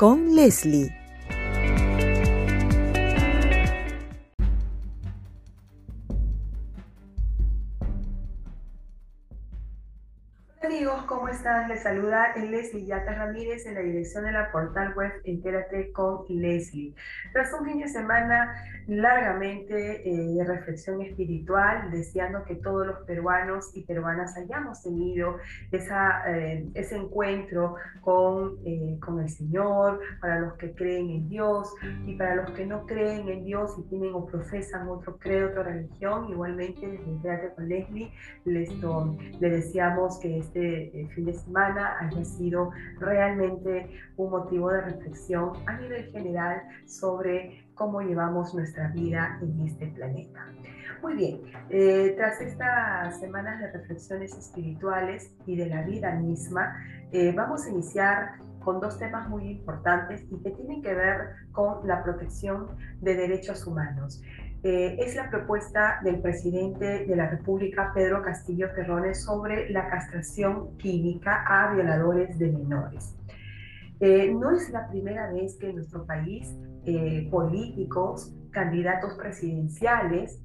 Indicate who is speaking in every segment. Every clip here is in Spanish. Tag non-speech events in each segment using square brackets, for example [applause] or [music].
Speaker 1: con Leslie.
Speaker 2: Amigos, ¿cómo están? Les saluda Leslie Yata Ramírez en la dirección de la portal web Entérate con Leslie. Tras un fin de semana largamente eh, de reflexión espiritual, deseando que todos los peruanos y peruanas hayamos tenido esa, eh, ese encuentro con, eh, con el Señor, para los que creen en Dios y para los que no creen en Dios y tienen o profesan otro credo, otra religión, igualmente desde Entérate con Leslie les, les deseamos que este fin de semana haya sido realmente un motivo de reflexión a nivel general sobre cómo llevamos nuestra vida en este planeta. Muy bien, eh, tras estas semanas de reflexiones espirituales y de la vida misma, eh, vamos a iniciar con dos temas muy importantes y que tienen que ver con la protección de derechos humanos. Eh, es la propuesta del presidente de la República, Pedro Castillo Terrones, sobre la castración química a violadores de menores. no es la primera vez que en nuestro país eh, políticos, candidatos presidenciales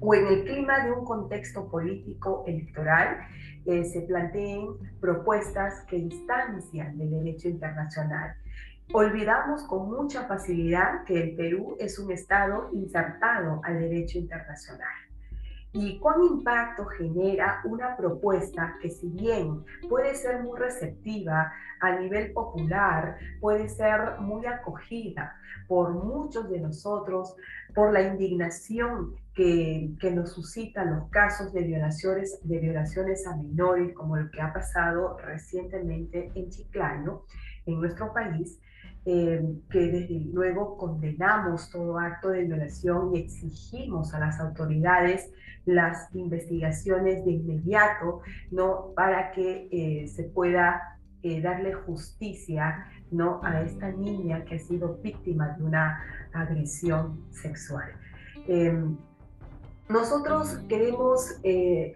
Speaker 2: o en el clima de un contexto político electoral eh, se planteen propuestas que distancian del derecho internacional. Olvidamos con mucha facilidad que el Perú es un Estado insertado al derecho internacional. Y cuán impacto genera una propuesta que si bien puede ser muy receptiva a nivel popular, puede ser muy acogida por muchos de nosotros, por la indignación que, que nos suscitan los casos de violaciones, de violaciones a menores, como el que ha pasado recientemente en Chiclayo, en nuestro país, eh, que desde luego condenamos todo acto de violación y exigimos a las autoridades las investigaciones de inmediato, ¿no? Para que eh, se pueda eh, darle justicia, ¿no? A esta niña que ha sido víctima de una agresión sexual. Em, nosotros queremos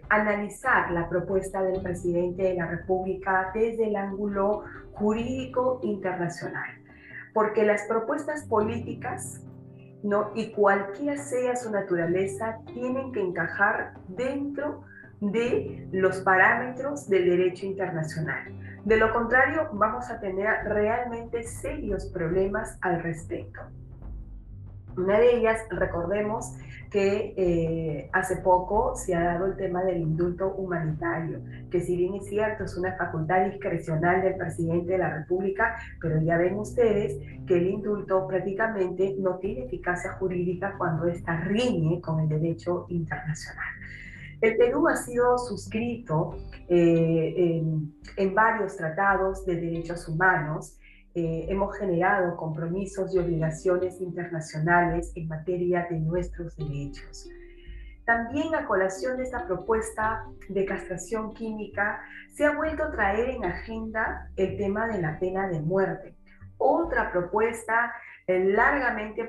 Speaker 2: analizar la propuesta del presidente de la República desde el ángulo jurídico internacional porque las propuestas políticas ¿no? y cualquiera sea su naturaleza tienen que encajar dentro de los parámetros del derecho internacional. De lo contrario, vamos a tener realmente serios problemas al respecto. Una de ellas, recordemos que eh, hace poco se ha dado el tema del indulto humanitario, que si bien es cierto es una facultad discrecional del presidente de la República, pero ya ven ustedes que el indulto prácticamente no tiene eficacia jurídica cuando está riñe con el derecho internacional. El Perú ha sido suscrito eh, en, en varios tratados de derechos humanos, eh, hemos generado compromisos y obligaciones internacionales en materia de nuestros derechos. También a colación de esta propuesta de castración química, se ha vuelto a traer en agenda el tema de la pena de muerte. Otra propuesta eh, largamente,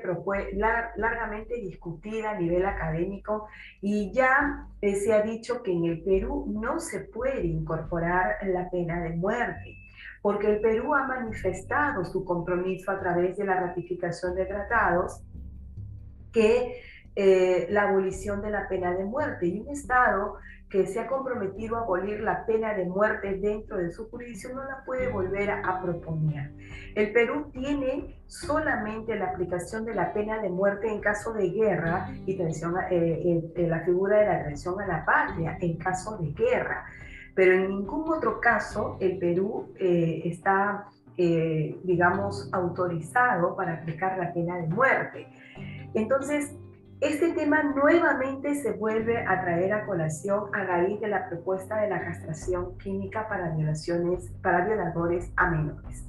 Speaker 2: largamente discutida a nivel académico y ya eh, se ha dicho que en el Perú no se puede incorporar la pena de muerte porque el Perú ha manifestado su compromiso a través de la ratificación de tratados que eh, la abolición de la pena de muerte y un Estado que se ha comprometido a abolir la pena de muerte dentro de su jurisdicción no la puede volver a, proponer. El Perú tiene solamente la aplicación de la pena de muerte en caso de guerra y eh, la figura de la agresión a la patria en caso de guerra pero en ningún otro caso el Perú eh, está, eh, digamos, autorizado para aplicar la pena de muerte. Entonces, este tema nuevamente se vuelve a traer a colación a raíz de la propuesta de la castración química para violaciones, para violadores a menores.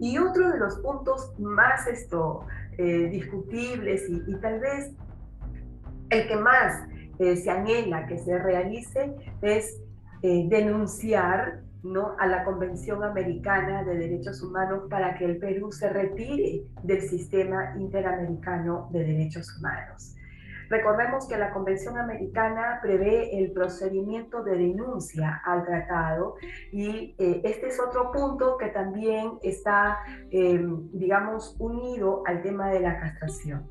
Speaker 2: Y otro de los puntos más esto, eh, discutibles y, tal vez el que más eh, se anhela que se realice es eh, denunciar ¿no? a la Convención Americana de Derechos Humanos para que el Perú se retire del sistema interamericano de derechos humanos. Recordemos que la Convención Americana prevé el procedimiento de denuncia al tratado y eh, este es otro punto que también está, em, digamos, unido al tema de la castración.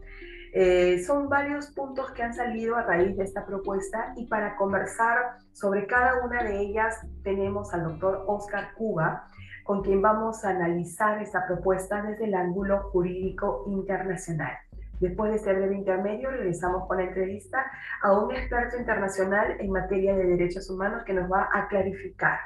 Speaker 2: Eh, son varios puntos que han salido a raíz de esta propuesta y para conversar sobre cada una de ellas tenemos al doctor Oscar Cuba, con quien vamos a analizar esta propuesta desde el ángulo jurídico internacional. Después de este breve intermedio, regresamos con la entrevista a un experto internacional en materia de derechos humanos que nos va a clarificar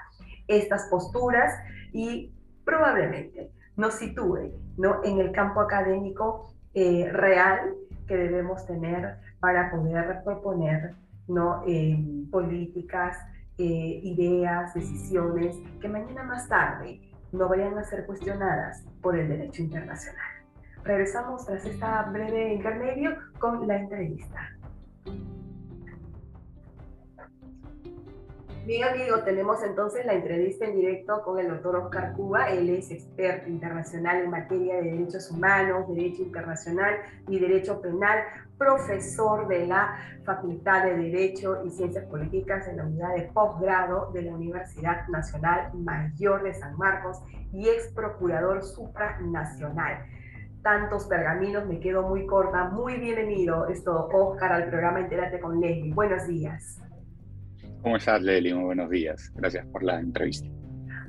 Speaker 2: estas posturas y probablemente nos sitúe ¿no? en el campo académico eh, real que debemos tener para poder proponer ¿no? Eh, políticas, eh, ideas, decisiones que mañana más tarde no vayan a ser cuestionadas por el derecho internacional. Regresamos tras esta breve intermedio con la entrevista. Bien, amigo, tenemos entonces la entrevista en directo con el doctor Oscar Cuba. Él es experto internacional en materia de derechos humanos, derecho internacional y derecho penal, profesor de la Facultad de Derecho y Ciencias Políticas en la unidad de posgrado de la Universidad Nacional Mayor de San Marcos y ex procurador supranacional tantos pergaminos, me quedo muy corta. Muy bienvenido, esto, Oscar, al programa Entérate con Leslie. Buenos días.
Speaker 3: ¿Cómo estás? Muy buenos días. Gracias por la entrevista.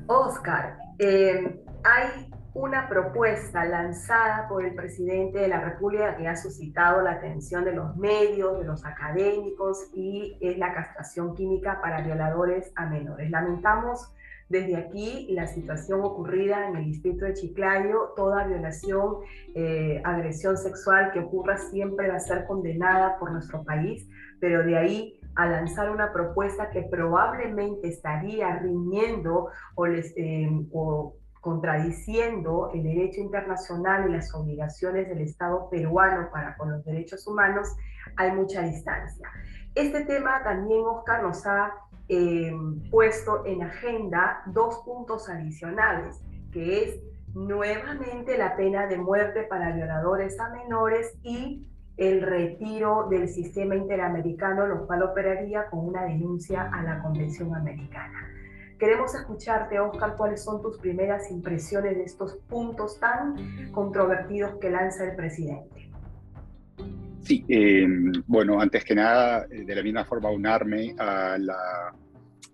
Speaker 2: Oscar, eh, hay una propuesta lanzada por el presidente de la República que ha suscitado la atención de los medios, de los académicos, y es la castración química para violadores a menores. Lamentamos desde aquí, la situación ocurrida en el distrito de Chiclayo, toda violación, eh, agresión sexual que ocurra siempre va a ser condenada por nuestro país, pero de ahí a lanzar una propuesta que probablemente estaría riñendo o, les, eh, o contradiciendo el derecho internacional y las obligaciones del Estado peruano para con los derechos humanos, hay mucha distancia. Este tema también, Oscar, nos ha eh, puesto en agenda dos puntos adicionales, que es nuevamente la pena de muerte para violadores a menores y el retiro del sistema interamericano, lo cual operaría con una denuncia a la Convención Americana. Queremos escucharte, Oscar, cuáles son tus primeras impresiones de estos puntos tan controvertidos que lanza el presidente.
Speaker 3: Sí, eh, bueno, antes que nada, eh, de la misma forma unarme a la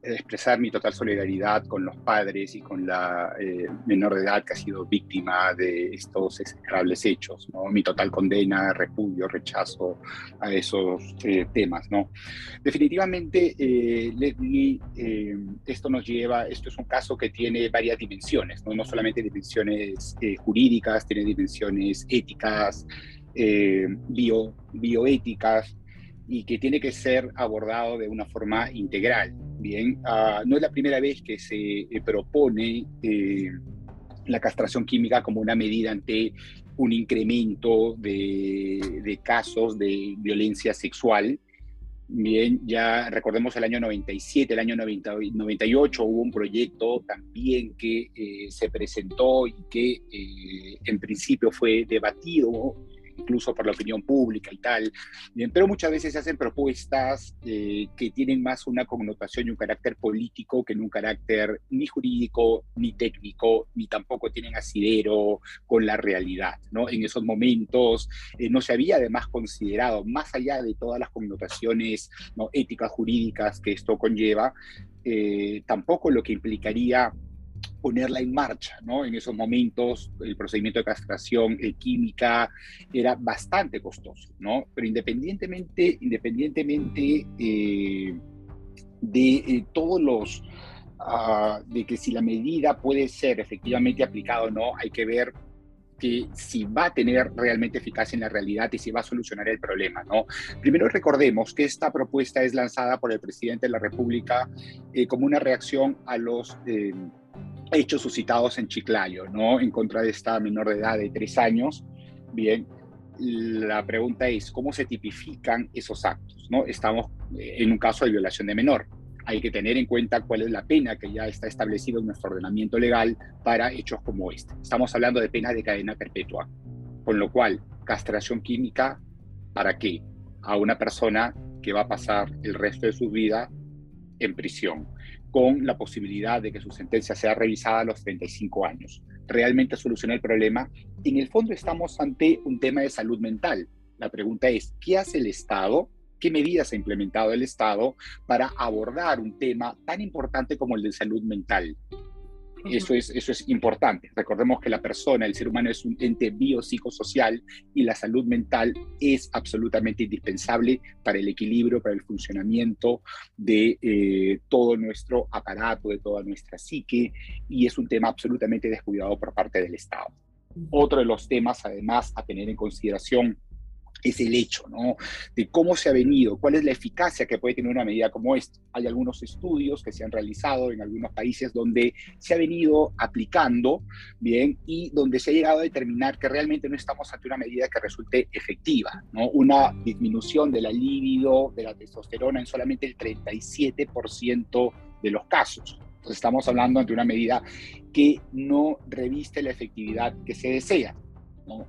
Speaker 3: expresar mi total solidaridad con los padres y con la eh, menor de edad que ha sido víctima de estos execrables hechos, ¿no? Mi total condena, repudio, rechazo a esos temas, ¿no? Definitivamente, esto nos lleva, esto es un caso que tiene varias dimensiones, ¿no? No solamente dimensiones jurídicas, tiene dimensiones éticas, eh, bio, bioéticas y que tiene que ser abordado de una forma integral. Ah, no es la primera vez que se eh, propone eh, la castración química como una medida ante un incremento de, casos de violencia sexual. Bien, ya recordemos el año 97, el año 98 hubo un proyecto también que se presentó y que en principio fue debatido incluso por la opinión pública y tal. pero muchas veces se hacen propuestas eh, que tienen más una connotación y un carácter político que en un carácter ni jurídico, ni técnico, ni tampoco tienen asidero con la realidad. ¿no? En esos momentos eh, no se había además considerado, más allá de todas las connotaciones ¿no? éticas, jurídicas que esto conlleva, eh, tampoco lo que implicaría ponerla en marcha, ¿no? En esos momentos el procedimiento de castración eh, química era bastante costoso, ¿no? Pero independientemente, independientemente eh, de eh, todos los, ah, de que si la medida puede ser efectivamente aplicada o no, hay que ver que si va a tener realmente eficacia en la realidad y si va a solucionar el problema, ¿no? Primero recordemos que esta propuesta es lanzada por el presidente de la República como una reacción a los hechos suscitados en Chiclayo, ¿no? En contra de esta menor de edad de tres años. Bien, la pregunta es, ¿cómo se tipifican esos actos? ¿no? Estamos eh, en un caso de violación de menor. Hay que tener en cuenta cuál es la pena que ya está establecida en nuestro ordenamiento legal para hechos como este. Estamos hablando de penas de cadena perpetua, con lo cual, castración química, ¿para qué? A una persona que va a pasar el resto de su vida en prisión, con la posibilidad de que su sentencia sea revisada a los 35 años. ¿Realmente soluciona el problema? En el fondo estamos ante un tema de salud mental. La pregunta es, ¿qué hace el Estado? ¿Qué medidas ha implementado el Estado para abordar un tema tan importante como el de salud mental? Eso es, eso es importante. Recordemos que la persona, el ser humano es un ente biopsicosocial y la salud mental es absolutamente indispensable para el equilibrio, para el funcionamiento de eh, todo nuestro aparato, de toda nuestra psique y es un tema absolutamente descuidado por parte del Estado. Otro de los temas, además, a tener en consideración es el hecho, ¿no? De cómo se ha venido, cuál es la eficacia que puede tener una medida como esta. Hay algunos estudios que se han realizado en algunos países donde se ha venido aplicando, bien, y donde se ha llegado a determinar que realmente no estamos ante una medida que resulte efectiva, ¿no? Una disminución de la libido, de la testosterona en solamente el 37% de los casos. Entonces estamos hablando ante una medida que no reviste la efectividad que se desea, ¿no?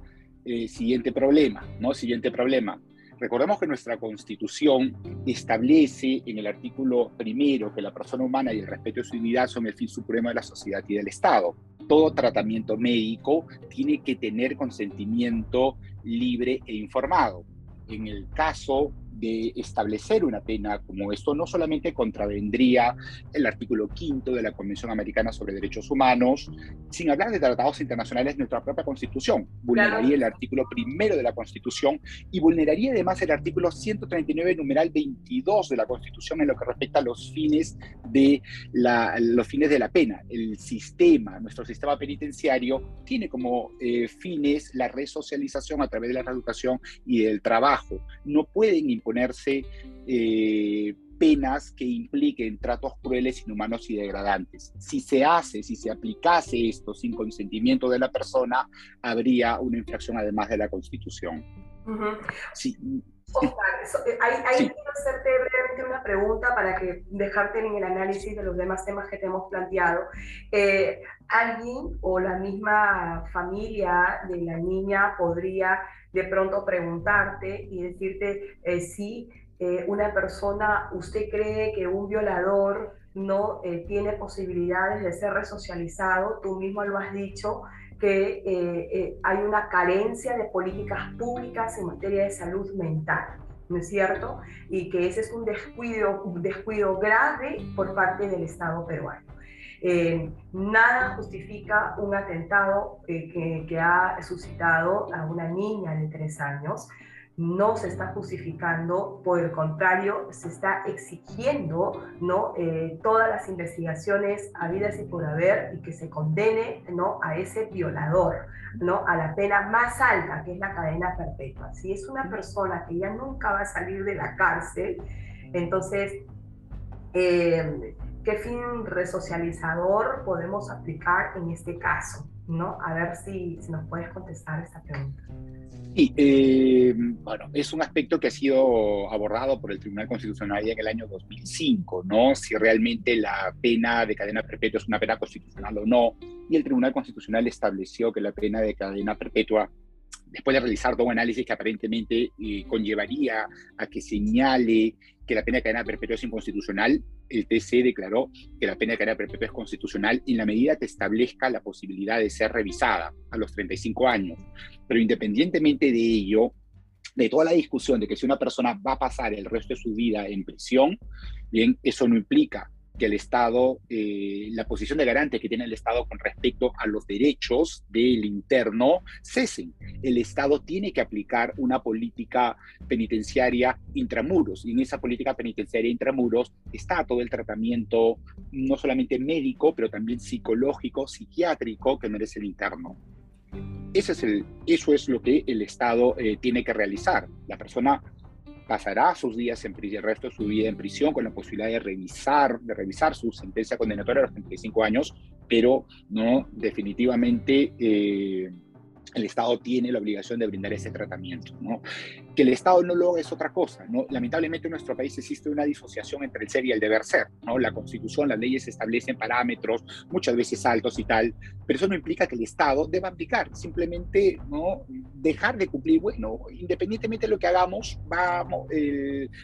Speaker 3: Eh, siguiente problema, ¿no? Siguiente problema. Recordemos que nuestra constitución establece en el artículo primero que la persona humana y el respeto de su dignidad son el fin supremo de la sociedad y del Estado. Todo tratamiento médico tiene que tener consentimiento libre e informado. En el caso de establecer una pena como esto no solamente contravendría el artículo quinto de la Convención Americana sobre Derechos Humanos, sin hablar de tratados internacionales, nuestra propia Constitución. Vulneraría el artículo primero de la Constitución y vulneraría además el artículo 139, numeral 22 de la Constitución en lo que respecta a los fines de la, los fines de la pena. El sistema, nuestro sistema penitenciario, tiene como eh, fines la resocialización a través de la reeducación y del trabajo. No pueden imponer ponerse eh, penas que impliquen tratos crueles, inhumanos y degradantes. Si se hace, si se aplicase esto sin consentimiento de la persona, habría una infracción además de la Constitución.
Speaker 2: sí. Eh, ahí, quiero hacerte brevemente una pregunta para que dejarte en el análisis de los demás temas que te hemos planteado. Eh, ¿Alguien o la misma familia de la niña podría de pronto preguntarte y decirte eh, si eh, una persona, usted cree que un violador no tiene posibilidades de ser resocializado, tú mismo lo has dicho, que hay una carencia de políticas públicas en materia de salud mental. ¿no es cierto? Y que ese es un descuido, un descuido grave por parte del Estado peruano. Eh, nada justifica un atentado eh, que, ha suscitado a una niña de tres años. No se está justificando, por el contrario, se está exigiendo ¿no? Eh, todas las investigaciones habidas y por haber y que se condene ¿no? a ese violador, ¿no? a la pena más alta, que es la cadena perpetua. Si es una persona que ya nunca va a salir de la cárcel, entonces ¿Qué fin resocializador podemos aplicar en este caso? ¿No? A ver si, si nos puedes contestar esta pregunta.
Speaker 3: Sí, eh, bueno, es un aspecto que ha sido abordado por el Tribunal Constitucional ya en el año 2005, ¿no? Si realmente la pena de cadena perpetua es una pena constitucional o no. Y el Tribunal Constitucional estableció que la pena de cadena perpetua después de realizar todo un análisis que aparentemente eh, conllevaría a que señale que la pena de cadena perpetua es inconstitucional, el TC declaró que la pena de cadena perpetua es constitucional en la medida que establezca la posibilidad de ser revisada a los 35 años. Pero independientemente de ello, de toda la discusión de que si una persona va a pasar el resto de su vida en prisión, bien, eso no implica que el Estado, eh, la posición de garante que tiene el Estado con respecto a los derechos del interno cesen. El Estado tiene que aplicar una política penitenciaria intramuros y en esa política penitenciaria intramuros está todo el tratamiento, no solamente médico, pero también psicológico, psiquiátrico que merece el interno. Ese es eso es lo que el Estado eh, tiene que realizar. La persona pasará sus días en prisión, el resto de su vida en prisión con la posibilidad de revisar, de revisar su sentencia condenatoria a los 35 años pero no, definitivamente eh, el Estado tiene la obligación de brindar ese tratamiento. ¿no? Que el Estado no lo haga es otra cosa. ¿no? Lamentablemente en nuestro país existe una disociación entre el ser y el deber ser. ¿no? La Constitución, las leyes establecen parámetros, muchas veces altos y tal, pero eso no implica que el Estado deba aplicar. Simplemente ¿no? dejar de cumplir, bueno, independientemente de lo que hagamos, vamos,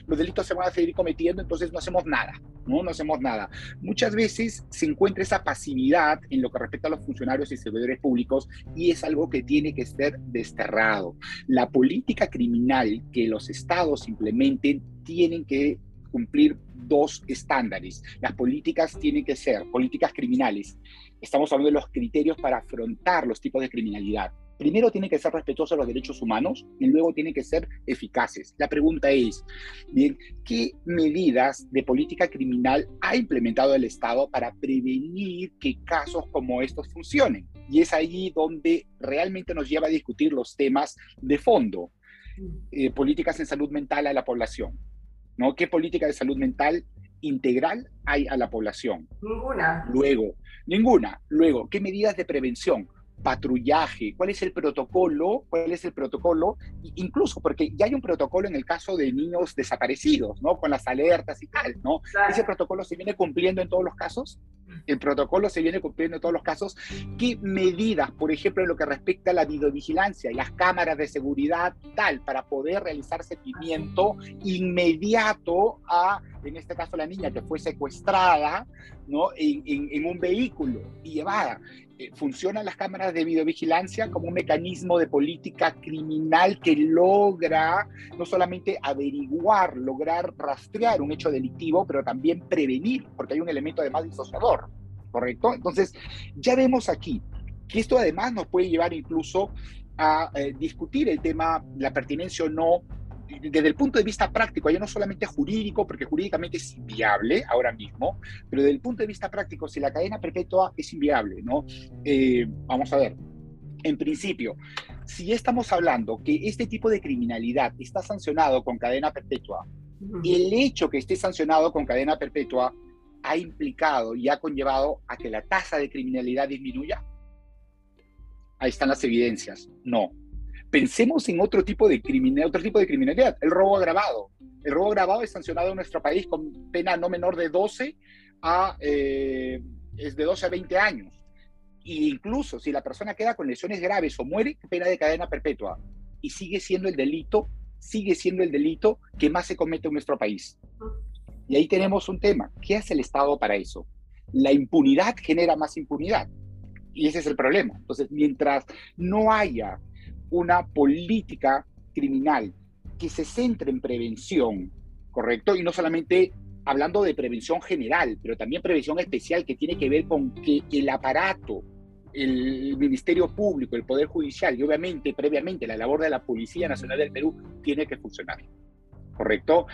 Speaker 3: los delitos se van a seguir cometiendo, entonces no hacemos nada. ¿no? no hacemos nada. Muchas veces se encuentra esa pasividad en lo que respecta a los funcionarios y servidores públicos y es algo que tiene que ser desterrado. La política criminal que los estados implementen tienen que cumplir dos estándares. Las políticas tienen que ser políticas criminales. Estamos hablando de los criterios para afrontar los tipos de criminalidad primero tienen que ser respetuosos de los derechos humanos y luego tienen que ser eficaces. La pregunta es, bien, ¿qué medidas de política criminal ha implementado el Estado para prevenir que casos como estos funcionen? Y es ahí donde realmente nos lleva a discutir los temas de fondo. Eh, políticas en salud mental a la población. ¿no? ¿Qué política de salud mental integral hay a la población?
Speaker 2: Ninguna.
Speaker 3: Luego, ninguna. Luego, ¿qué medidas de prevención? Patrullaje, cuál es el protocolo, cuál es el protocolo, incluso porque ya hay un protocolo en el caso de niños desaparecidos, ¿no? Con las alertas y tal, ¿no? Ese protocolo se viene cumpliendo en todos los casos. El protocolo se viene cumpliendo en todos los casos. ¿Qué medidas, por ejemplo, en lo que respecta a la videovigilancia y las cámaras de seguridad tal para poder realizar seguimiento inmediato a, en este caso, la niña que fue secuestrada, ¿no? En, en un vehículo y llevada. Eh, funcionan las cámaras de videovigilancia como un mecanismo de política criminal que logra no solamente averiguar, lograr rastrear un hecho delictivo, pero también prevenir, porque hay un elemento además disociador, ¿correcto? Entonces, ya vemos aquí que esto además nos puede llevar incluso a eh, discutir el tema, la pertinencia o no desde el punto de vista práctico, ya no solamente jurídico, porque jurídicamente es inviable ahora mismo, pero desde el punto de vista práctico, si la cadena perpetua es inviable, ¿no? Eh, vamos a ver, en principio, si estamos hablando que este tipo de criminalidad está sancionado con cadena perpetua, el hecho que esté sancionado con cadena perpetua ha implicado y ha conllevado a que la tasa de criminalidad disminuya. Ahí están las evidencias. No, Pensemos en otro tipo de criminalidad, otro tipo de criminalidad, el robo agravado. El robo agravado es sancionado en nuestro país con pena no menor de 12 a, eh, es de 12 a 20 años. E incluso si la persona queda con lesiones graves o muere, pena de cadena perpetua. Y sigue siendo el delito, sigue siendo el delito que más se comete en nuestro país. Y ahí tenemos un tema. ¿Qué hace el Estado para eso? La impunidad genera más impunidad. Y ese es el problema. Entonces, mientras no haya una política criminal que se centre en prevención, ¿correcto? Y no solamente hablando de prevención general, pero también prevención especial que tiene que ver con que el aparato, el Ministerio Público, el Poder Judicial y obviamente previamente la labor de la Policía Nacional del Perú tiene que funcionar. ¿Correcto?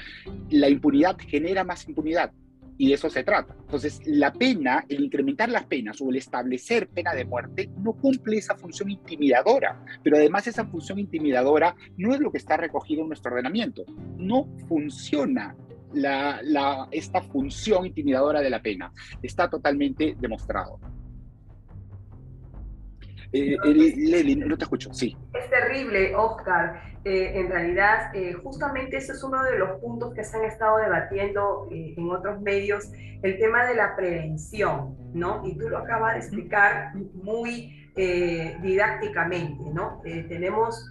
Speaker 3: La impunidad genera más impunidad y de eso se trata. Entonces, la pena, el incrementar las penas o el establecer pena de muerte no cumple esa función intimidadora, pero además esa función intimidadora no es lo que está recogido en nuestro ordenamiento. No funciona la, esta función intimidadora de la pena. Está totalmente demostrado.
Speaker 2: Eh, eh no te escucho, sí. Es terrible, Oscar. Eh, en realidad, eh, justamente ese es uno de los puntos que se han estado debatiendo en otros medios, el tema de la prevención, ¿no? Y tú lo acabas de explicar muy didácticamente, ¿no? tenemos,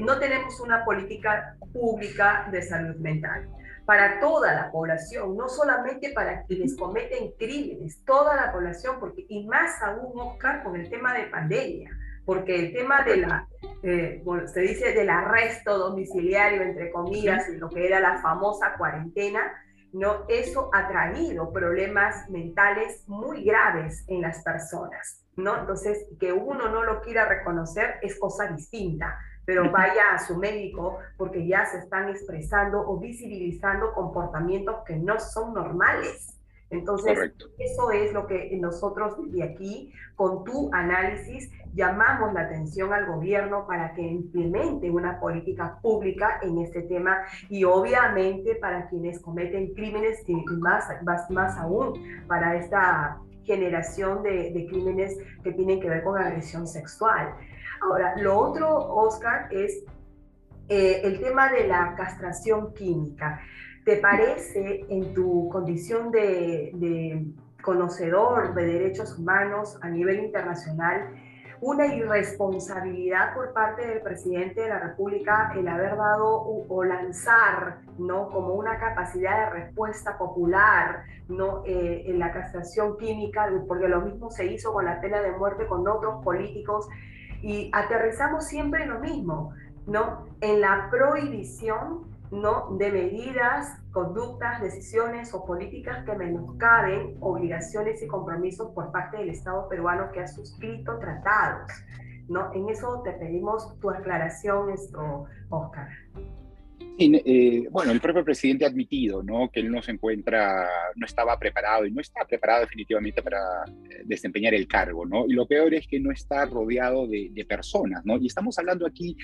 Speaker 2: no tenemos una política pública de salud mental para toda la población, no solamente para quienes cometen crímenes, toda la población, porque y más aún, Oscar, con el tema de pandemia, porque el tema de la, eh, bueno, se dice del arresto domiciliario, entre comillas, lo que era la famosa cuarentena, ¿no? Eso ha traído problemas mentales muy graves en las personas, ¿no? Entonces, que uno no lo quiera reconocer es cosa distinta pero vaya a su médico porque ya se están expresando o visibilizando comportamientos que no son normales. Entonces, eso es lo que nosotros de aquí, con tu análisis, llamamos la atención al gobierno para que implemente una política pública en este tema y obviamente para quienes cometen crímenes y más, más, más aún para esta generación de, crímenes que tienen que ver con agresión sexual. Ahora, lo otro, Oscar, es eh, el tema de la castración química. ¿Te parece en tu condición de, de conocedor de derechos humanos a nivel internacional una irresponsabilidad por parte del presidente de la República el haber dado o lanzar, ¿no? Como una capacidad de respuesta popular, ¿no? Eh, en la castración química, porque lo mismo se hizo con la pena de muerte con otros políticos y aterrizamos siempre en lo mismo, ¿no? En la prohibición ¿no? de medidas, conductas, decisiones o políticas que menoscaben obligaciones y compromisos por parte del Estado peruano que ha suscrito tratados. ¿no? En eso te pedimos tu aclaración, esto, Oscar.
Speaker 3: Eh, bueno, el propio presidente ha admitido ¿no? que él no se encuentra, no estaba preparado y no está preparado definitivamente para eh, desempeñar el cargo, ¿no? Y lo peor es que no está rodeado de, personas, ¿no? Y estamos hablando aquí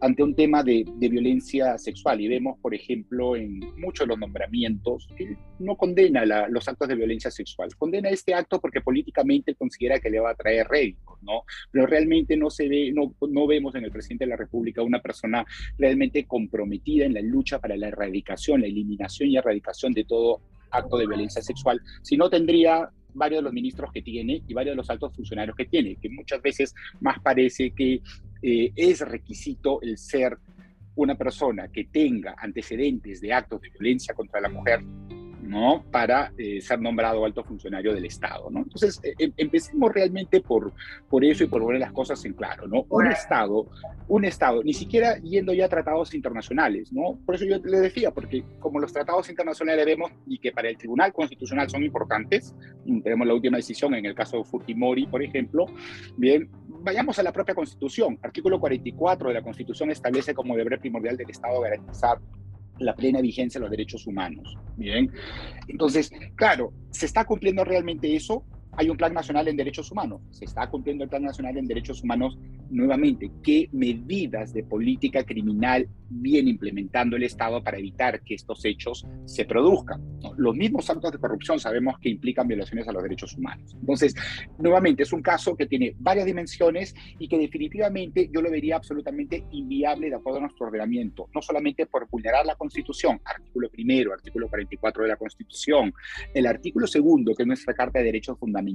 Speaker 3: ante un tema de, violencia sexual y vemos, por ejemplo, en muchos de los nombramientos que no condena los actos de violencia sexual, condena este acto porque políticamente considera que le va a traer rédito, ¿no? Pero realmente no se ve, no, no vemos en el presidente de la República una persona realmente comprometida en la lucha para la erradicación, la eliminación y erradicación de todo acto de violencia sexual, si no tendría varios de los ministros que tiene y varios de los altos funcionarios que tiene, que muchas veces más parece que eh, es requisito el ser una persona que tenga antecedentes de actos de violencia contra la mujer ¿no? Para eh, ser nombrado alto funcionario del Estado, ¿no? Entonces, eh, em, empecemos realmente por, por eso y por poner las cosas en claro, ¿no? Un Estado, un Estado, ni siquiera yendo ya a tratados internacionales, ¿no? Por eso yo le decía, porque como los tratados internacionales vemos y que para el Tribunal Constitucional son importantes, tenemos la última decisión en el caso de Fujimori, por ejemplo, bien, vayamos a la propia Constitución. Artículo 44 de la Constitución establece como deber primordial del Estado garantizar la plena vigencia de los derechos humanos. Bien, entonces, claro, ¿se está cumpliendo realmente eso? Hay un Plan Nacional en Derechos Humanos. Se está cumpliendo el Plan Nacional en Derechos Humanos nuevamente. ¿Qué medidas de política criminal viene implementando el Estado para evitar que estos hechos se produzcan. Los mismos actos de corrupción sabemos que implican violaciones a los derechos humanos. Entonces, nuevamente, es un caso que tiene varias dimensiones y que definitivamente yo lo vería absolutamente inviable de acuerdo a nuestro ordenamiento, no solamente por vulnerar la Constitución, artículo primero, artículo 44 de la Constitución, el artículo segundo, que es nuestra Carta de Derechos Fundamentales,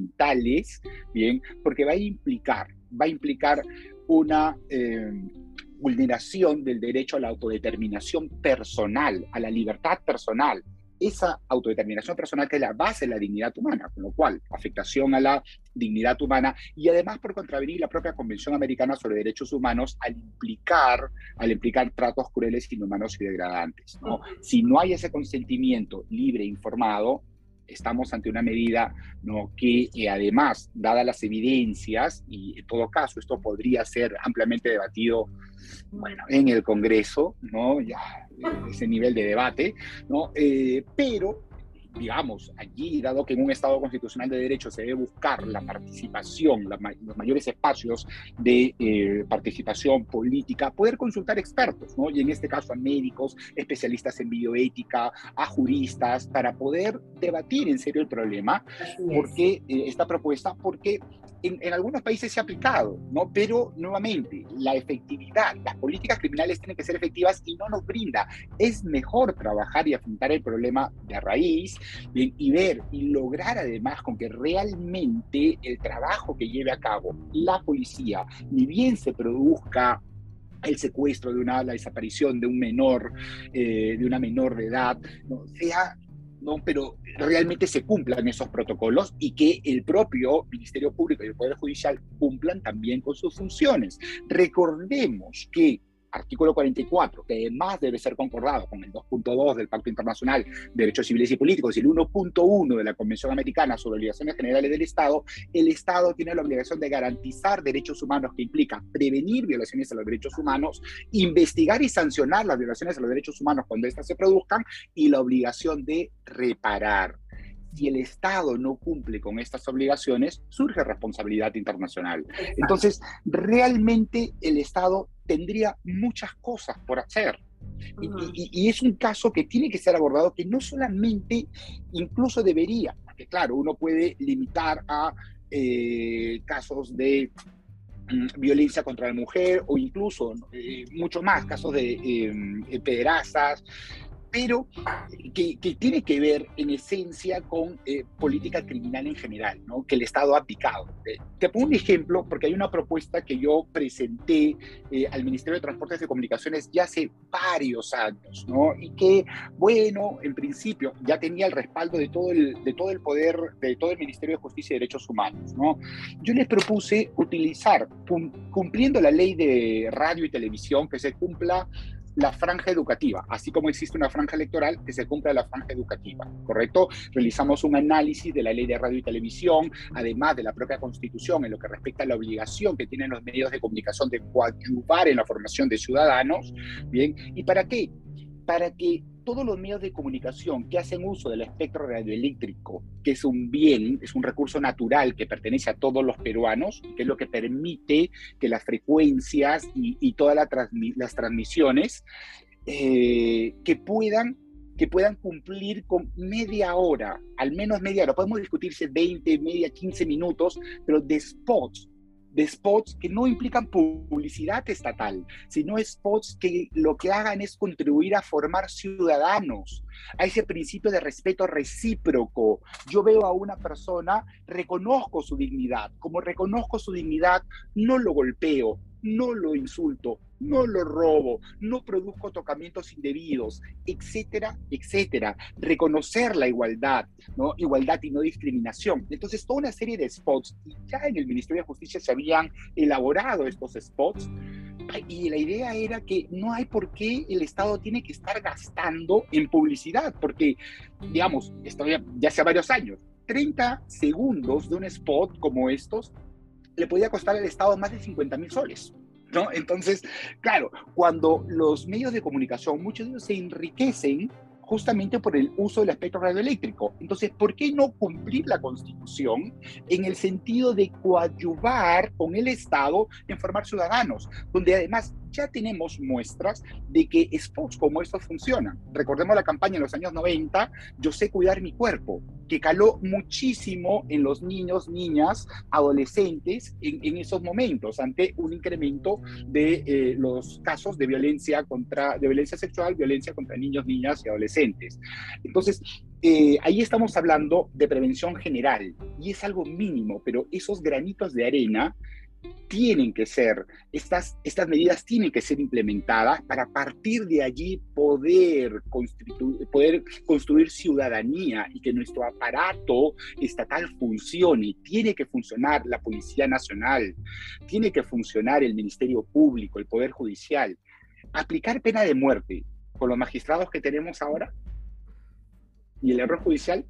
Speaker 3: bien, porque va a implicar, va a implicar una... Eh, vulneración del derecho a la autodeterminación personal, a la libertad personal. Esa autodeterminación personal que es la base de la dignidad humana, con lo cual afectación a la dignidad humana y además por contravenir la propia Convención Americana sobre Derechos Humanos al implicar, al implicar tratos crueles, inhumanos y degradantes. ¿no? Si no hay ese consentimiento libre e informado, estamos ante una medida ¿no? que eh, además, dadas las evidencias, y en todo caso esto podría ser ampliamente debatido bueno, en el Congreso, ¿no? ya ese nivel de debate, ¿no? Eh, pero digamos, allí, dado que en un Estado constitucional de derecho se debe buscar la participación, los mayores espacios de eh, participación política, poder consultar expertos, ¿no? Y en este caso a médicos, especialistas en bioética, a juristas, para poder debatir en serio el problema, porque eh, esta propuesta, porque en, algunos países se ha aplicado, ¿no? Pero nuevamente, la efectividad, las políticas criminales tienen que ser efectivas y no nos brinda. Es mejor trabajar y afrontar el problema de raíz y ver y lograr además con que realmente el trabajo que lleve a cabo la policía, ni bien se produzca el secuestro de una, la desaparición de un menor, eh, de una menor de edad, ¿no? sea ¿no? pero realmente se cumplan esos protocolos y que el propio Ministerio Público y el Poder Judicial cumplan también con sus funciones. Recordemos que artículo 44, que además debe ser concordado con el 2.2 del Pacto Internacional de Derechos Civiles y Políticos y el 1.1 de la Convención Americana sobre Obligaciones Generales del Estado, el Estado tiene la obligación de garantizar derechos humanos que implica prevenir violaciones a los derechos humanos, investigar y sancionar las violaciones a los derechos humanos cuando éstas se produzcan y la obligación de reparar si el Estado no cumple con estas obligaciones, surge responsabilidad internacional. Entonces, realmente el Estado tendría muchas cosas por hacer. Y, es un caso que tiene que ser abordado, que no solamente, incluso debería, porque claro, uno puede limitar a eh, casos de mm, violencia contra la mujer o incluso eh, mucho más casos de eh, pederastas, pero que, tiene que ver en esencia con eh, política criminal en general, ¿no? que el Estado ha aplicado. Eh, te pongo un ejemplo, porque hay una propuesta que yo presenté eh, al Ministerio de Transportes y Comunicaciones ya hace varios años, ¿no? y que, bueno, en principio ya tenía el respaldo de todo el, de todo el poder, de todo el Ministerio de Justicia y Derechos Humanos. ¿no? Yo les propuse utilizar, cumpliendo la ley de radio y televisión, que se cumpla la franja educativa, así como existe una franja electoral que se cumpla la franja educativa, ¿correcto? Realizamos un análisis de la ley de radio y televisión, además de la propia constitución en lo que respecta a la obligación que tienen los medios de comunicación de coadyuvar en la formación de ciudadanos, ¿bien? ¿Y para qué? Para que todos los medios de comunicación que hacen uso del espectro radioeléctrico, que es un bien, es un recurso natural que pertenece a todos los peruanos, que es lo que permite que las frecuencias y, todas las transmisiones eh, que puedan que puedan cumplir con media hora, al menos media hora, podemos discutirse 20, media, 15 minutos, pero de spots de spots que no implican publicidad estatal, sino spots que lo que hagan es contribuir a formar ciudadanos, a ese principio de respeto recíproco. Yo veo a una persona, reconozco su dignidad, como reconozco su dignidad, no lo golpeo, no lo insulto, no lo robo, no produzco tocamientos indebidos, etcétera, etcétera. Reconocer la igualdad, ¿no? Igualdad y no discriminación. Entonces, toda una serie de spots, y ya en el Ministerio de Justicia se habían elaborado estos spots, y la idea era que no hay por qué el Estado tiene que estar gastando en publicidad, porque, digamos, esto ya, ya hace varios años, 30 segundos de un spot como estos le podía costar al Estado más de 50 mil soles. ¿No? Entonces, claro, cuando los medios de comunicación, muchos de ellos se enriquecen justamente por el uso del espectro radioeléctrico. Entonces, ¿por qué no cumplir la Constitución en el sentido de coadyuvar con el Estado en formar ciudadanos, donde además ya tenemos muestras de que spots como estos funcionan. Recordemos la campaña en los años 90, Yo sé cuidar mi cuerpo, que caló muchísimo en los niños, niñas, adolescentes en, esos momentos, ante un incremento de eh, los casos de violencia, contra, de violencia sexual, violencia contra niños, niñas y adolescentes. Entonces, eh, ahí estamos hablando de prevención general y es algo mínimo, pero esos granitos de arena tienen que ser, estas, estas medidas tienen que ser implementadas para partir de allí poder, poder construir ciudadanía y que nuestro aparato estatal funcione. Tiene que funcionar la Policía Nacional, tiene que funcionar el Ministerio Público, el Poder Judicial. Aplicar pena de muerte con los magistrados que tenemos ahora y el error judicial,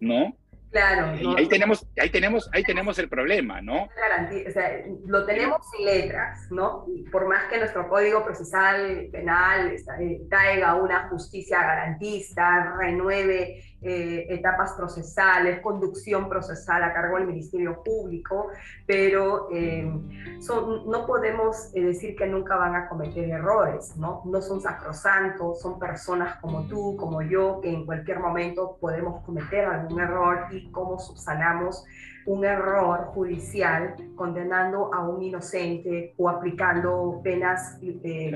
Speaker 3: no.
Speaker 2: Claro.
Speaker 3: Y ahí, tenemos, ahí, tenemos, ahí tenemos el problema, ¿no?
Speaker 2: O sea, lo tenemos sin letras, ¿no? Por más que nuestro código procesal penal eh, traiga una justicia garantista, renueve eh, etapas procesales, conducción procesal a cargo del Ministerio Público, pero son, no podemos eh, decir que nunca van a cometer errores, ¿no? No son sacrosantos, son personas como tú, como yo, que en cualquier momento podemos cometer algún error y cómo subsanamos un error judicial condenando a un inocente o aplicando penas,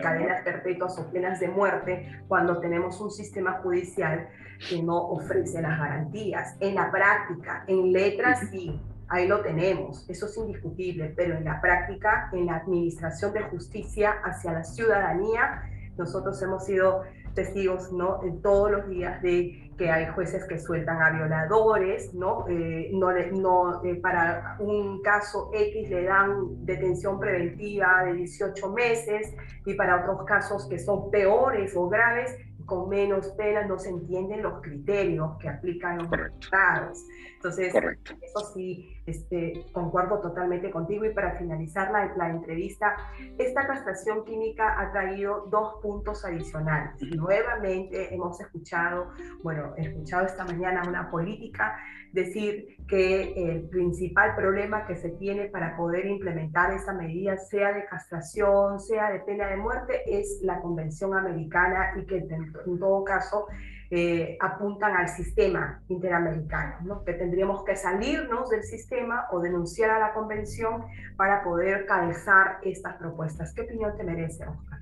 Speaker 2: cadenas perpetuas o penas de muerte cuando tenemos un sistema judicial que no ofrece las garantías. En la práctica, en letras sí, ahí lo tenemos, eso es indiscutible, pero en la práctica, en la administración de justicia hacia la ciudadanía, nosotros hemos sido testigos ¿no? en todos los días de que hay jueces que sueltan a violadores, ¿no? Eh, no, no eh, para un caso X le dan detención preventiva de 18 meses y para otros casos que son peores o graves con menos pena no se entienden los criterios que aplican los estados. Entonces, eso sí, este, concuerdo totalmente contigo. Y para finalizar la, la, entrevista, esta castración química ha traído dos puntos adicionales. Nuevamente hemos escuchado, bueno, he escuchado esta mañana una política decir que el principal problema que se tiene para poder implementar esa medida, sea de castración, sea de pena de muerte, es la Convención Americana y que en todo caso eh, apuntan al sistema interamericano, ¿no? que tendríamos que salirnos del sistema o denunciar a la convención para poder calzar estas propuestas. ¿Qué opinión te merece, Oscar?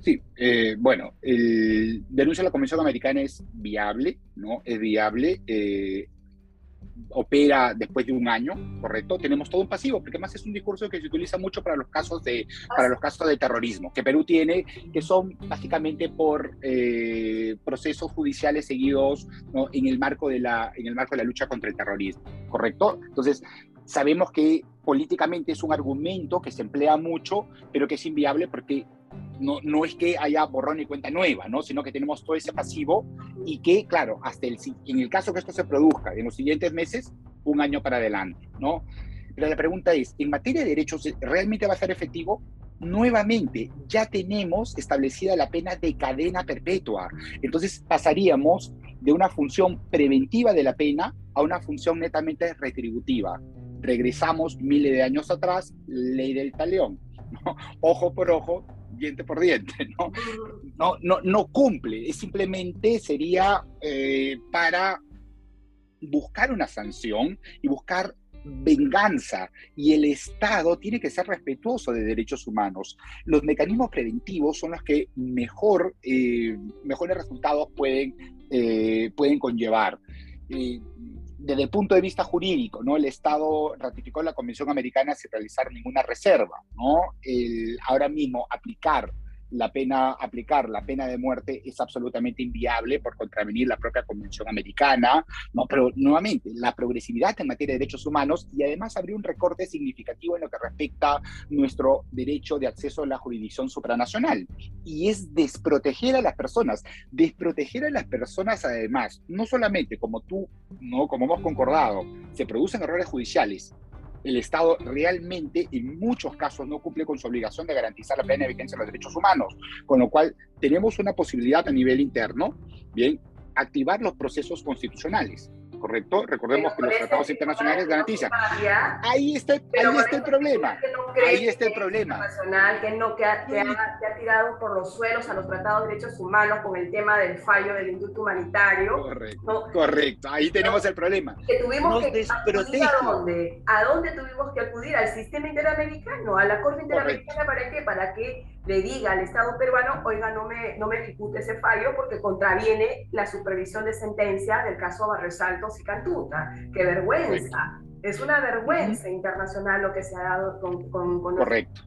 Speaker 3: Sí, eh, bueno, el denuncia a la Convención Americana es viable, ¿no? Es viable. Eh, opera después de un año, ¿correcto? Tenemos todo un pasivo, porque además es un discurso que se utiliza mucho para los casos de, para los casos de terrorismo, que Perú tiene, que son básicamente por eh, procesos judiciales seguidos en, el marco de la, en el marco de la lucha contra el terrorismo, ¿correcto? Entonces, sabemos que políticamente es un argumento que se emplea mucho, pero que es inviable porque no, no es que haya borrón y cuenta nueva, ¿no? sino que tenemos todo ese pasivo y que, claro, hasta el, en el caso que esto se produzca en los siguientes meses, un año para adelante. ¿no? Pero la pregunta es, ¿en materia de derechos realmente va a ser efectivo? Nuevamente, ya tenemos establecida la pena de cadena perpetua. Entonces pasaríamos de una función preventiva de la pena a una función netamente retributiva. Regresamos miles de años atrás, ley del talión. Ojo por ojo, diente por diente, [laughs] ¿no? No, no, no cumple, simplemente sería eh, para buscar una sanción y buscar venganza y el Estado tiene que ser respetuoso de derechos humanos. Los mecanismos preventivos son los que mejor, eh, mejores resultados pueden, eh, pueden conllevar desde el punto de vista jurídico, ¿no? El Estado ratificó la Convención Americana sin realizar ninguna reserva, ¿no? El, ahora mismo aplicar la pena, aplicar la pena de muerte es absolutamente inviable por contravenir la propia Convención Americana, ¿no? Pero nuevamente, la progresividad en materia de derechos humanos y además habría un recorte significativo en lo que respecta nuestro derecho de acceso a la jurisdicción supranacional. Y es desproteger a las personas, desproteger a las personas además, no solamente como tú, ¿no? Como hemos concordado, se producen errores judiciales, el Estado realmente en muchos casos no cumple con su obligación de garantizar la plena vigencia de los derechos humanos, con lo cual tenemos una posibilidad a nivel interno, bien, activar los procesos constitucionales. ¿Correcto? Recordemos que los tratados internacionales garantizan. Ahí está, ahí está el problema. ahí está el problema.
Speaker 2: Que no que ha, que, ha, tirado por los suelos a los tratados de derechos humanos con el tema del fallo del indulto humanitario.
Speaker 3: Correcto. correcto. Ahí tenemos el problema.
Speaker 2: Que tuvimos que acudir a dónde? ¿A dónde tuvimos que acudir? Al sistema interamericano, a la Corte Interamericana, ¿para qué? Para que le diga al Estado peruano, oiga, no me, no me ejecute ese fallo porque contraviene la supervisión de sentencia del caso Barresaltos y Cantuta. ¡Qué vergüenza! Es una vergüenza internacional lo que se ha dado con... con,
Speaker 3: Correcto.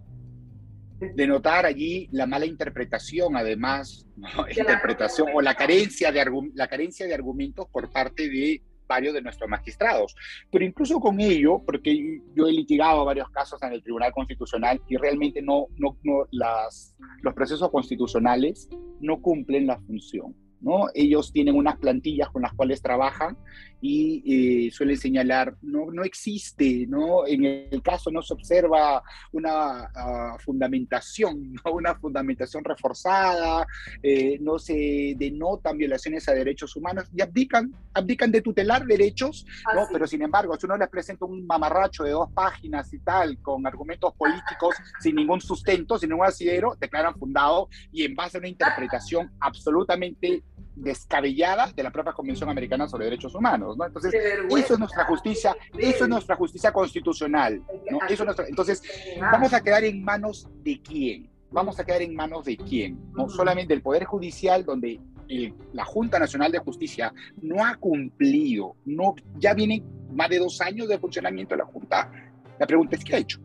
Speaker 3: Denotar allí la mala interpretación, además, interpretación o la carencia, de, la carencia de argumentos por parte de varios de nuestros magistrados. Pero incluso con ello, porque yo he litigado varios casos en el Tribunal Constitucional y realmente no, no, no las, los procesos constitucionales no cumplen la función. ¿no? Ellos tienen unas plantillas con las cuales trabajan y eh, suelen señalar, no, no existe, ¿no? En el caso no se observa una ah, fundamentación, [laughs] ¿no? una fundamentación reforzada, eh, no se denotan violaciones a derechos humanos y abdican, abdican de tutelar derechos, ¿no? Pero sin embargo, si uno les presenta un mamarracho de dos páginas y tal, con argumentos políticos [laughs] sin ningún sustento, sin ningún asidero, declaran fundado y en base a una interpretación absolutamente descabellada de la propia Convención Americana sobre Derechos Humanos, ¿no? Entonces, eso es nuestra justicia, eso es nuestra justicia constitucional, ¿no? Eso entonces, vamos a quedar en manos de quién? Vamos a quedar en manos de quién? No solamente del Poder Judicial, donde la Junta Nacional de Justicia no ha cumplido, no, ya vienen más de dos años de funcionamiento de la Junta. La pregunta es, ¿qué ha hecho?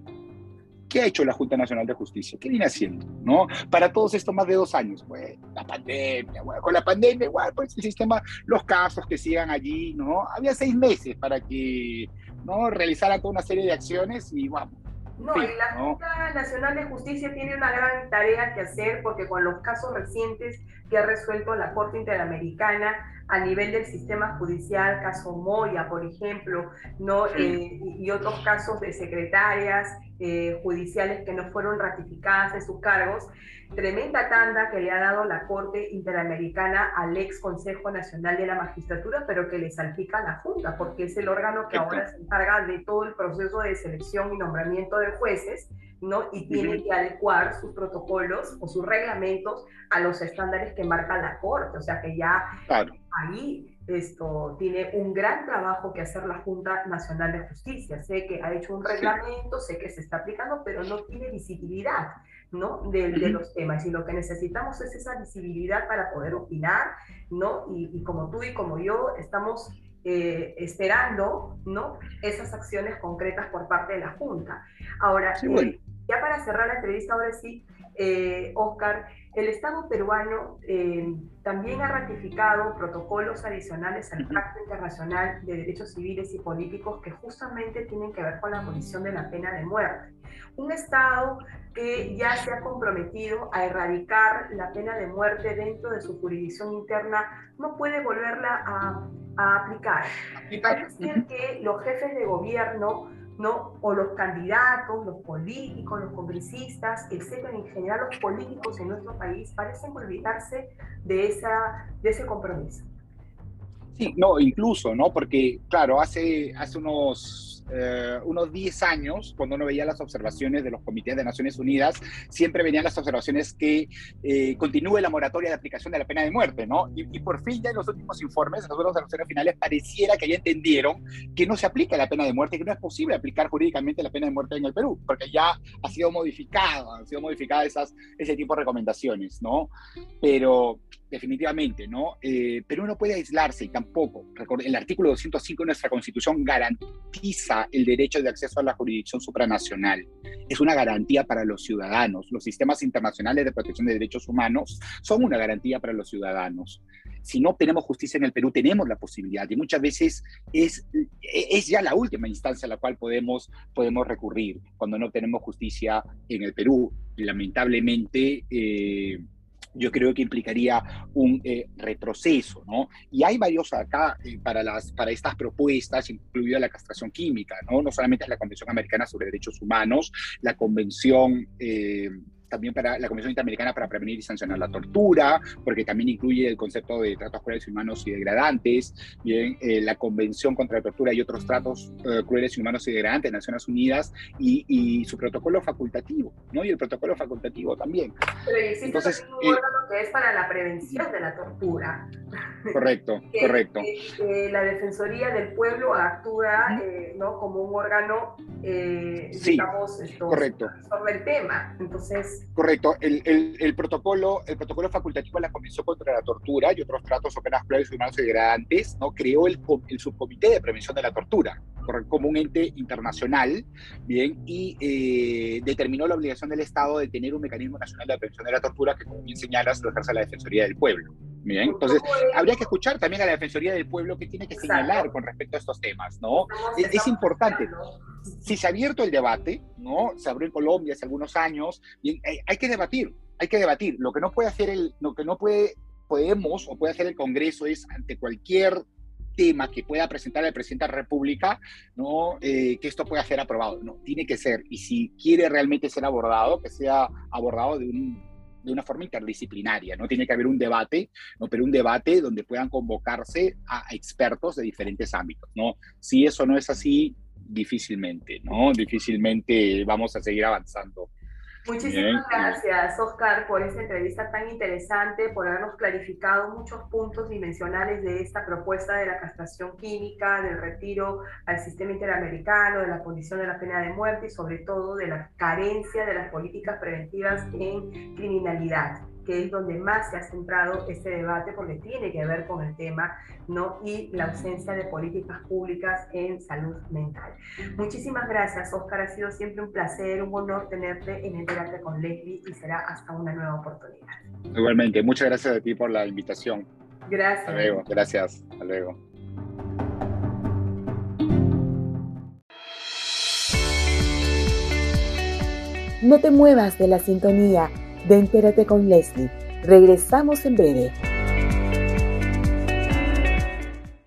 Speaker 3: ¿Qué ha hecho la Junta Nacional de Justicia? ¿Qué viene haciendo? ¿No? Para todos estos más de dos años, pues, la pandemia, bueno, con la pandemia, igual, pues el sistema, los casos que sigan allí, ¿no? Había seis meses para que, ¿no? Realizaran toda una serie de acciones y, vamos,
Speaker 2: no, y la Junta Nacional de Justicia tiene una gran tarea que hacer porque con los casos recientes que ha resuelto la Corte Interamericana a nivel del sistema judicial, caso Moya, por ejemplo, ¿no? Eh, y otros casos de secretarias eh, judiciales que no fueron ratificadas en sus cargos, tremenda tanda que le ha dado la Corte Interamericana al ex Consejo Nacional de la Magistratura, pero que le salpica a la Junta, porque es el órgano que ahora se encarga de todo el proceso de selección y nombramiento de jueces, ¿no? Y tiene que adecuar sus protocolos o sus reglamentos a los estándares que marca la Corte, o sea que ya ahí esto tiene un gran trabajo que hacer la Junta Nacional de Justicia. Sé que ha hecho un reglamento, sé que se está aplicando, pero no tiene visibilidad ¿no? De, los temas. Y lo que necesitamos es esa visibilidad para poder opinar, ¿no? Y, como tú y como yo estamos eh, esperando, ¿no? Esas acciones concretas por parte de la Junta. Ahora, eh, ya para cerrar la entrevista, ahora sí, eh, Oscar, el Estado peruano eh, también ha ratificado protocolos adicionales al Pacto Internacional de Derechos Civiles y Políticos que justamente tienen que ver con la abolición de la pena de muerte. Un Estado que ya se ha comprometido a erradicar la pena de muerte dentro de su jurisdicción interna no puede volverla a, a aplicar. Es decir, que los jefes de gobierno ¿no? O los candidatos, los políticos, los congresistas, etcétera, en general los políticos en nuestro país parecen olvidarse de, esa, de ese compromiso.
Speaker 3: Sí, no, incluso, ¿no? Porque, claro, hace, hace unos eh, unos 10 años, cuando uno veía las observaciones de los comités de Naciones Unidas, siempre venían las observaciones que eh, continúe la moratoria de aplicación de la pena de muerte, ¿no? Y, por fin ya en los últimos informes, en las observaciones finales, pareciera que ya entendieron que no se aplica la pena de muerte, que no es posible aplicar jurídicamente la pena de muerte en el Perú, porque ya ha sido modificado, han sido modificadas esas, ese tipo de recomendaciones, ¿no? Pero definitivamente, ¿no? Eh, Perú no puede aislarse y tampoco. El artículo 205 de nuestra Constitución garantiza el derecho de acceso a la jurisdicción supranacional. Es una garantía para los ciudadanos. Los sistemas internacionales de protección de derechos humanos son una garantía para los ciudadanos. Si no tenemos justicia en el Perú, tenemos la posibilidad y muchas veces es, es ya la última instancia a la cual podemos, podemos recurrir cuando no tenemos justicia en el Perú. Lamentablemente, eh, yo creo que implicaría un eh, retroceso, ¿no? Y hay varios acá eh, para, las, para estas propuestas, incluida la castración química, ¿no? No solamente es la Convención Americana sobre Derechos Humanos, la Convención eh, también para la Comisión Interamericana para Prevenir y Sancionar la Tortura, porque también incluye el concepto de tratos crueles, humanos y degradantes, bien, eh, la Convención contra la Tortura y otros tratos eh, crueles, humanos y degradantes de Naciones Unidas y, y, su protocolo facultativo, ¿no? Y el protocolo facultativo también.
Speaker 2: Pero existe Entonces, un órgano eh, que es para la prevención de la tortura.
Speaker 3: Correcto, [laughs] correcto.
Speaker 2: la Defensoría del Pueblo actúa, ¿no? Como un órgano, digamos,
Speaker 3: correcto.
Speaker 2: sobre el tema. Entonces,
Speaker 3: Correcto. El, el, protocolo, el protocolo facultativo de la Convención contra la Tortura y otros tratos o penas crueles, humanos y degradantes, ¿no? creó el, el subcomité de prevención de la tortura como un ente internacional, bien, y eh, determinó la obligación del Estado de tener un mecanismo nacional de prevención de la tortura que, como bien señalas, lo ejerce la Defensoría del Pueblo. Bien, entonces habría que escuchar también a la Defensoría del Pueblo que tiene que señalar con respecto a estos temas, ¿no? Es, es importante. Si se ha abierto el debate, ¿no? Se abrió en Colombia hace algunos años, bien, hay, hay que debatir, hay que debatir. Lo que no puede hacer el, lo que no podemos o puede hacer el Congreso es ante cualquier tema que pueda presentar el presidente de la República, ¿no? Eh, que esto pueda ser aprobado. No, tiene que ser. Y si quiere realmente ser abordado, que sea abordado de, de una forma interdisciplinaria. No tiene que haber un debate, ¿no? pero un debate donde puedan convocarse a, expertos de diferentes ámbitos. ¿no? Si eso no es así, difícilmente, ¿no? Difícilmente vamos a seguir avanzando.
Speaker 2: Muchísimas gracias, Oscar, por esta entrevista tan interesante, por habernos clarificado muchos puntos dimensionales de esta propuesta de la castración química, del retiro al sistema interamericano, de la condición de la pena de muerte y sobre todo de la carencia de las políticas preventivas en criminalidad que es donde más se ha centrado este debate porque tiene que ver con el tema ¿no? y la ausencia de políticas públicas en salud mental. Muchísimas gracias, Oscar. Ha sido siempre un placer, un honor tenerte en Enterarte con Leslie y será hasta una nueva oportunidad.
Speaker 3: Igualmente, muchas gracias a ti por la invitación.
Speaker 2: Gracias.
Speaker 3: Hasta luego, gracias. Hasta luego.
Speaker 1: No te muevas de la sintonía de Entérate con Leslie. Regresamos en breve.